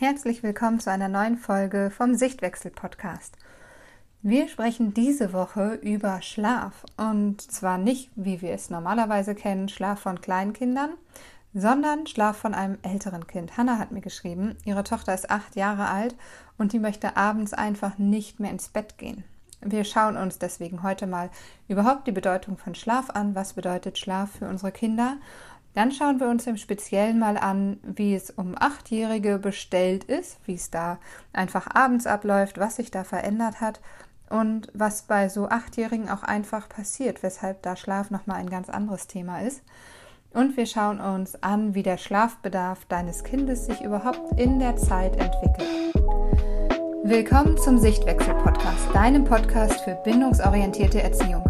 Herzlich willkommen zu einer neuen Folge vom Sichtwechsel Podcast. Wir sprechen diese Woche über Schlaf und zwar nicht, wie wir es normalerweise kennen, Schlaf von Kleinkindern, sondern Schlaf von einem älteren Kind. Hannah hat mir geschrieben, ihre Tochter ist acht Jahre alt und die möchte abends einfach nicht mehr ins Bett gehen. Wir schauen uns deswegen heute mal überhaupt die Bedeutung von Schlaf an. Was bedeutet Schlaf für unsere Kinder? Dann schauen wir uns im Speziellen mal an, wie es um Achtjährige bestellt ist, wie es da einfach abends abläuft, was sich da verändert hat und was bei so Achtjährigen auch einfach passiert, weshalb da Schlaf nochmal ein ganz anderes Thema ist. Und wir schauen uns an, wie der Schlafbedarf deines Kindes sich überhaupt in der Zeit entwickelt. Willkommen zum Sichtwechsel-Podcast, deinem Podcast für bindungsorientierte Erziehung.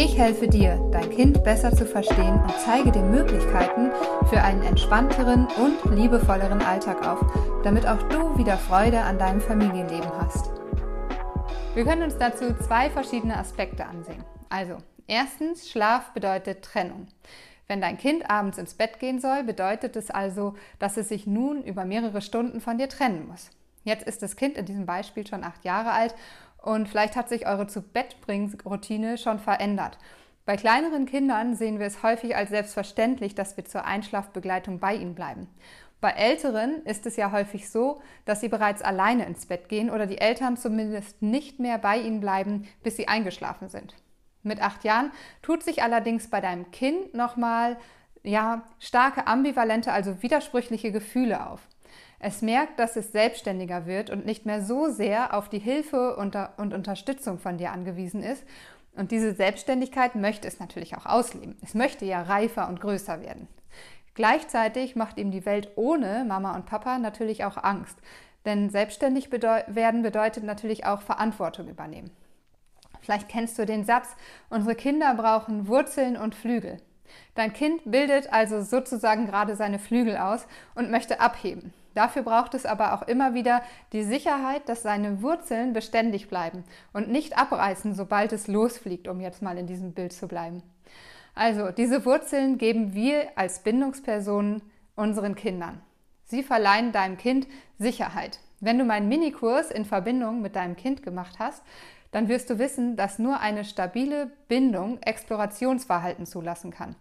Ich helfe dir, dein Kind besser zu verstehen und zeige dir Möglichkeiten für einen entspannteren und liebevolleren Alltag auf, damit auch du wieder Freude an deinem Familienleben hast. Wir können uns dazu zwei verschiedene Aspekte ansehen. Also, erstens, Schlaf bedeutet Trennung. Wenn dein Kind abends ins Bett gehen soll, bedeutet es also, dass es sich nun über mehrere Stunden von dir trennen muss. Jetzt ist das Kind in diesem Beispiel schon acht Jahre alt und vielleicht hat sich eure zu Bett routine schon verändert. Bei kleineren Kindern sehen wir es häufig als selbstverständlich, dass wir zur Einschlafbegleitung bei ihnen bleiben. Bei Älteren ist es ja häufig so, dass sie bereits alleine ins Bett gehen oder die Eltern zumindest nicht mehr bei ihnen bleiben, bis sie eingeschlafen sind. Mit acht Jahren tut sich allerdings bei deinem Kind nochmal ja, starke ambivalente, also widersprüchliche Gefühle auf. Es merkt, dass es selbstständiger wird und nicht mehr so sehr auf die Hilfe und, Unterstützung von dir angewiesen ist. Und diese Selbstständigkeit möchte es natürlich auch ausleben. Es möchte ja reifer und größer werden. Gleichzeitig macht ihm die Welt ohne Mama und Papa natürlich auch Angst. Denn selbstständig bedeu werden bedeutet natürlich auch Verantwortung übernehmen. Vielleicht kennst du den Satz, unsere Kinder brauchen Wurzeln und Flügel. Dein Kind bildet also sozusagen gerade seine Flügel aus und möchte abheben. Dafür braucht es aber auch immer wieder die Sicherheit, dass seine Wurzeln beständig bleiben und nicht abreißen, sobald es losfliegt, um jetzt mal in diesem Bild zu bleiben. Also, diese Wurzeln geben wir als Bindungspersonen unseren Kindern. Sie verleihen deinem Kind Sicherheit. Wenn du meinen Minikurs in Verbindung mit deinem Kind gemacht hast, dann wirst du wissen, dass nur eine stabile Bindung Explorationsverhalten zulassen kann.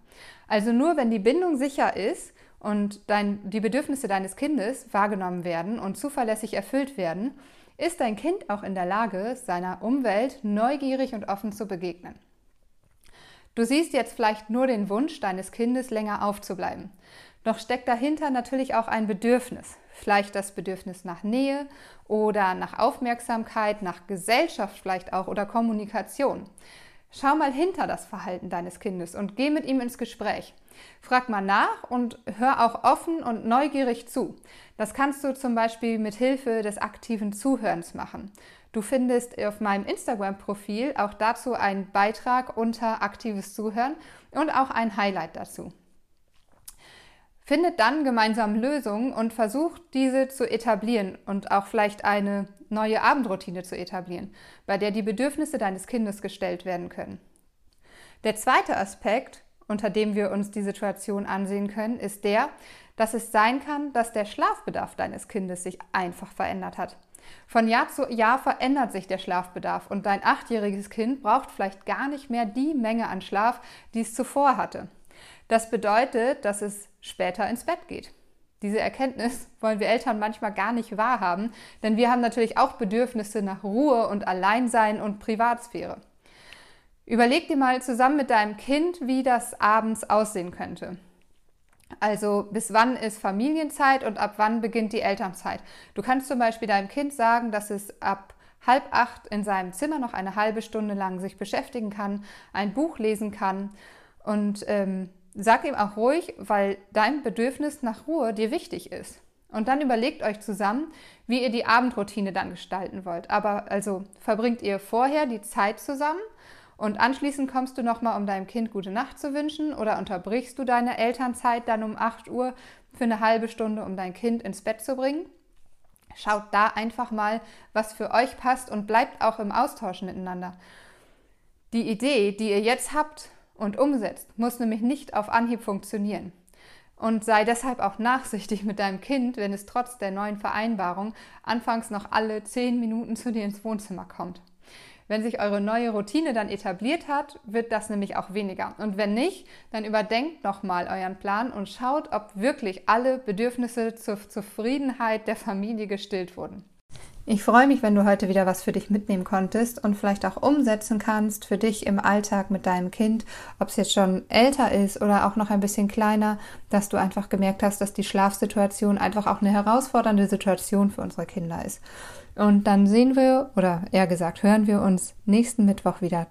Also nur wenn die Bindung sicher ist und dein, die Bedürfnisse deines Kindes wahrgenommen werden und zuverlässig erfüllt werden, ist dein Kind auch in der Lage, seiner Umwelt neugierig und offen zu begegnen. Du siehst jetzt vielleicht nur den Wunsch deines Kindes, länger aufzubleiben. Doch steckt dahinter natürlich auch ein Bedürfnis. Vielleicht das Bedürfnis nach Nähe oder nach Aufmerksamkeit, nach Gesellschaft vielleicht auch oder Kommunikation. Schau mal hinter das Verhalten deines Kindes und geh mit ihm ins Gespräch. Frag mal nach und hör auch offen und neugierig zu. Das kannst du zum Beispiel mit Hilfe des aktiven Zuhörens machen. Du findest auf meinem Instagram-Profil auch dazu einen Beitrag unter aktives Zuhören und auch ein Highlight dazu. Findet dann gemeinsam Lösungen und versucht diese zu etablieren und auch vielleicht eine neue Abendroutine zu etablieren, bei der die Bedürfnisse deines Kindes gestellt werden können. Der zweite Aspekt unter dem wir uns die Situation ansehen können, ist der, dass es sein kann, dass der Schlafbedarf deines Kindes sich einfach verändert hat. Von Jahr zu Jahr verändert sich der Schlafbedarf und dein achtjähriges Kind braucht vielleicht gar nicht mehr die Menge an Schlaf, die es zuvor hatte. Das bedeutet, dass es später ins Bett geht. Diese Erkenntnis wollen wir Eltern manchmal gar nicht wahrhaben, denn wir haben natürlich auch Bedürfnisse nach Ruhe und Alleinsein und Privatsphäre. Überleg dir mal zusammen mit deinem Kind, wie das abends aussehen könnte. Also bis wann ist Familienzeit und ab wann beginnt die Elternzeit? Du kannst zum Beispiel deinem Kind sagen, dass es ab halb acht in seinem Zimmer noch eine halbe Stunde lang sich beschäftigen kann, ein Buch lesen kann und ähm, sag ihm auch ruhig, weil dein Bedürfnis nach Ruhe dir wichtig ist. Und dann überlegt euch zusammen, wie ihr die Abendroutine dann gestalten wollt. Aber also verbringt ihr vorher die Zeit zusammen und anschließend kommst du nochmal, um deinem Kind gute Nacht zu wünschen oder unterbrichst du deine Elternzeit dann um 8 Uhr für eine halbe Stunde, um dein Kind ins Bett zu bringen. Schaut da einfach mal, was für euch passt und bleibt auch im Austausch miteinander. Die Idee, die ihr jetzt habt und umsetzt, muss nämlich nicht auf Anhieb funktionieren. Und sei deshalb auch nachsichtig mit deinem Kind, wenn es trotz der neuen Vereinbarung anfangs noch alle zehn Minuten zu dir ins Wohnzimmer kommt. Wenn sich eure neue Routine dann etabliert hat, wird das nämlich auch weniger. Und wenn nicht, dann überdenkt nochmal euren Plan und schaut, ob wirklich alle Bedürfnisse zur Zufriedenheit der Familie gestillt wurden. Ich freue mich, wenn du heute wieder was für dich mitnehmen konntest und vielleicht auch umsetzen kannst für dich im Alltag mit deinem Kind, ob es jetzt schon älter ist oder auch noch ein bisschen kleiner, dass du einfach gemerkt hast, dass die Schlafsituation einfach auch eine herausfordernde Situation für unsere Kinder ist. Und dann sehen wir, oder eher gesagt, hören wir uns nächsten Mittwoch wieder.